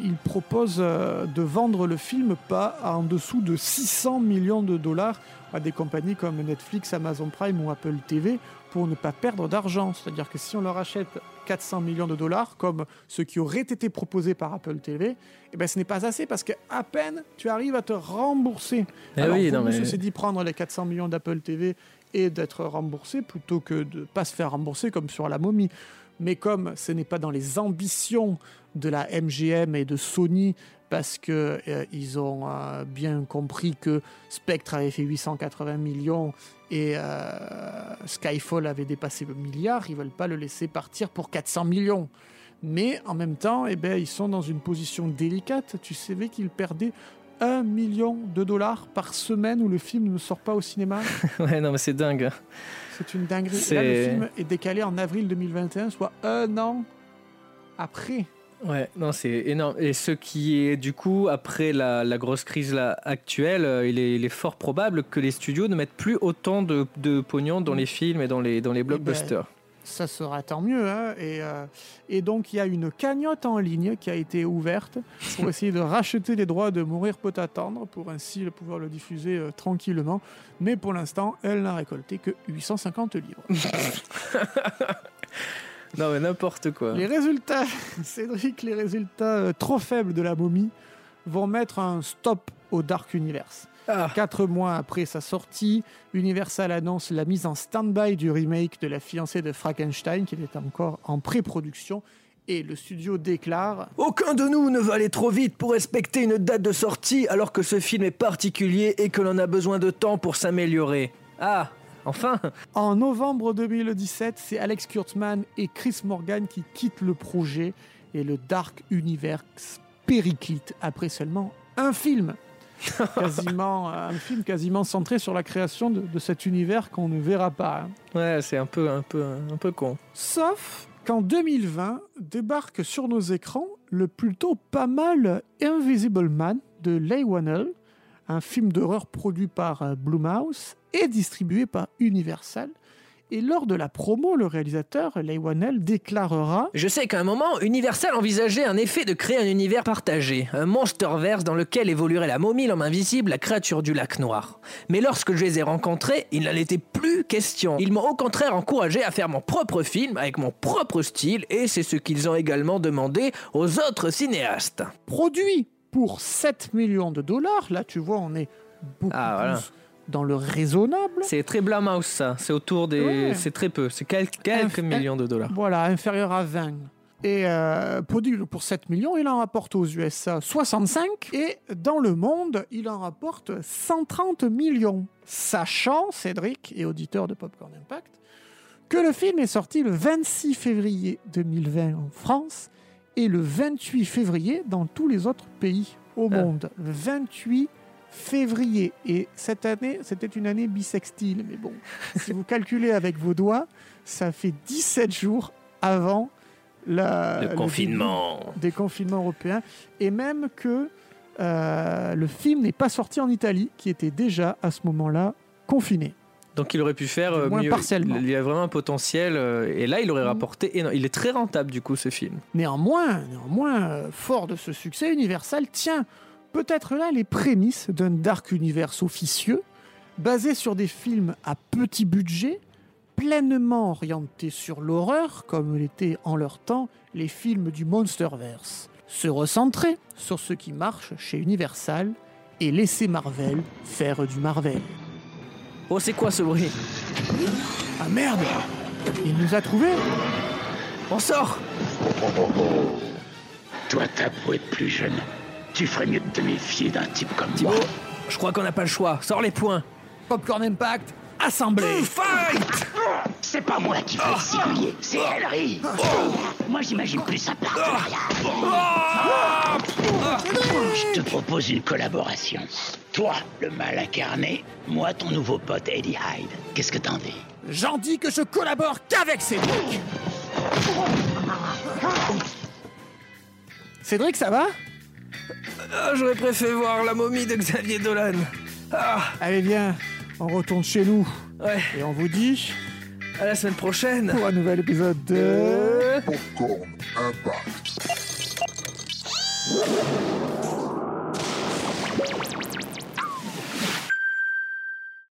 il propose euh, de vendre le film pas en dessous de 600 millions de dollars à des compagnies comme Netflix, Amazon Prime ou Apple TV pour ne pas perdre d'argent. C'est-à-dire que si on leur achète 400 millions de dollars, comme ce qui aurait été proposé par Apple TV, eh ben, ce n'est pas assez parce qu'à peine tu arrives à te rembourser. Eh Alors, oui, non, mais- dit, prendre les 400 millions d'Apple TV et d'être remboursé plutôt que de pas se faire rembourser comme sur la momie. Mais comme ce n'est pas dans les ambitions de la MGM et de Sony, parce que euh, ils ont euh, bien compris que Spectre avait fait 880 millions et euh, Skyfall avait dépassé le milliard, ils veulent pas le laisser partir pour 400 millions. Mais en même temps, eh ben, ils sont dans une position délicate. Tu savais qu'ils perdaient 1 million de dollars par semaine où le film ne sort pas au cinéma? ouais, non, mais c'est dingue. hein. C'est une dinguerie. Et Là, le film est décalé en avril 2021, soit un an après. Ouais, non, c'est énorme. Et ce qui est du coup, après la, la grosse crise là, actuelle, euh, il est, il est fort probable que les studios ne mettent plus autant de, de pognon dans les films et dans les, dans les blockbusters. Ça sera tant mieux. hein. Et, euh, et donc, il y a une cagnotte en ligne qui a été ouverte pour essayer de racheter les droits de Mourir peut attendre, pour ainsi pouvoir le diffuser euh, tranquillement. Mais pour l'instant, elle n'a récolté que 850 livres. Non, mais n'importe quoi. Les résultats, Cédric, les résultats euh, trop faibles de la momie vont mettre un stop au Dark Universe. Ah. Quatre mois après sa sortie, Universal annonce la mise en stand-by du remake de La fiancée de Frankenstein, qui est encore en pré-production, et le studio déclare Aucun de nous ne va aller trop vite pour respecter une date de sortie alors que ce film est particulier et que l'on a besoin de temps pour s'améliorer. Ah, enfin En novembre 2017, c'est Alex Kurtzman et Chris Morgan qui quittent le projet et le Dark Universe périclite après seulement un film. quasiment, un film quasiment centré sur la création de, de cet univers qu'on ne verra pas. hein. Ouais, c'est un peu, un, peu, un peu con. Sauf qu'en 2020 débarque sur nos écrans le plutôt pas mal Invisible Man de Leigh Whannell, un film d'horreur produit par euh, Blumhouse et distribué par Universal. Et lors de la promo, le réalisateur Leigh Whannell déclarera Je sais qu'à un moment, Universal envisageait un effet de créer un univers partagé, un monsterverse dans lequel évoluerait la momie, l'homme invisible, la créature du lac noir. Mais lorsque je les ai rencontrés, il n'en était plus question. Ils m'ont au contraire encouragé à faire mon propre film avec mon propre style, et c'est ce qu'ils ont également demandé aux autres cinéastes. produit pour 7 millions de dollars. Là, tu vois, on est beaucoup Ah, voilà. Dans le raisonnable. C'est très Blumhouse ça. C'est autour des. Ouais. C'est très peu. C'est quel- quelques millions de dollars. Voilà, inférieur à 20. Et euh, pour 7 millions, il en rapporte aux USA 65. Et dans le monde, il en rapporte 130 millions. Sachant, Cédric et auditeur de Popcorn Impact, que le film est sorti le 26 février 2020 en France et le 28 février dans tous les autres pays au Ah. monde. Le 28 février. Et cette année, c'était une année bisextile. Mais bon, si vous calculez avec vos doigts, ça fait 17 jours avant la, Le confinement. des confinements européens. Et même que euh, le film n'est pas sorti en Italie, qui était déjà à ce moment-là confiné. Donc il aurait pu faire euh, moins mieux. partiellement. Il y a vraiment un potentiel. euh, et là, il aurait Mhm. rapporté. éno- Il est très rentable du coup ce film. Néanmoins, néanmoins fort de ce succès, Universal tient peut-être là les prémices d'un dark universe officieux, basé sur des films à petit budget, pleinement orientés sur l'horreur, comme l'étaient en leur temps les films du Monsterverse. Se recentrer sur ce qui marche chez Universal et laisser Marvel faire du Marvel. Oh, c'est quoi ce bruit? Ah merde! Il nous a trouvés! On sort! Toi, t'as beau être plus jeune, tu ferais mieux de te méfier d'un type comme Thibaut, moi. je crois qu'on n'a pas le choix. Sors les points. Popcorn Impact, assemblé Fight C'est pas moi qui vais le c'est Henry. Moi, j'imagine plus un partenariat. Je te propose une collaboration. Toi, le mal incarné, moi, ton nouveau pote Eddie Hyde. Qu'est-ce que t'en dis? J'en dis que je collabore qu'avec Cédric Cédric, ça va? Ah, J'aurais préféré voir la momie de Xavier Dolan. Ah, Allez, viens, on retourne chez nous. ouais. Et on vous dit À la semaine prochaine. pour un nouvel épisode de... Popcorn Impact.